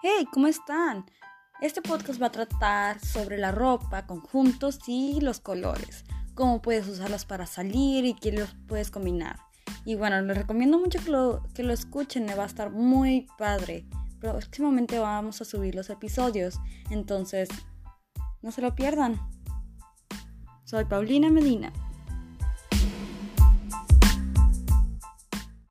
Hey, ¿cómo están? Este podcast va a tratar sobre la ropa, conjuntos y los colores, cómo puedes usarlos para salir y qué los puedes combinar. Y bueno, les recomiendo mucho que lo, que lo escuchen, me va a estar muy padre. Próximamente vamos a subir los episodios, entonces no se lo pierdan. Soy Paulina Medina.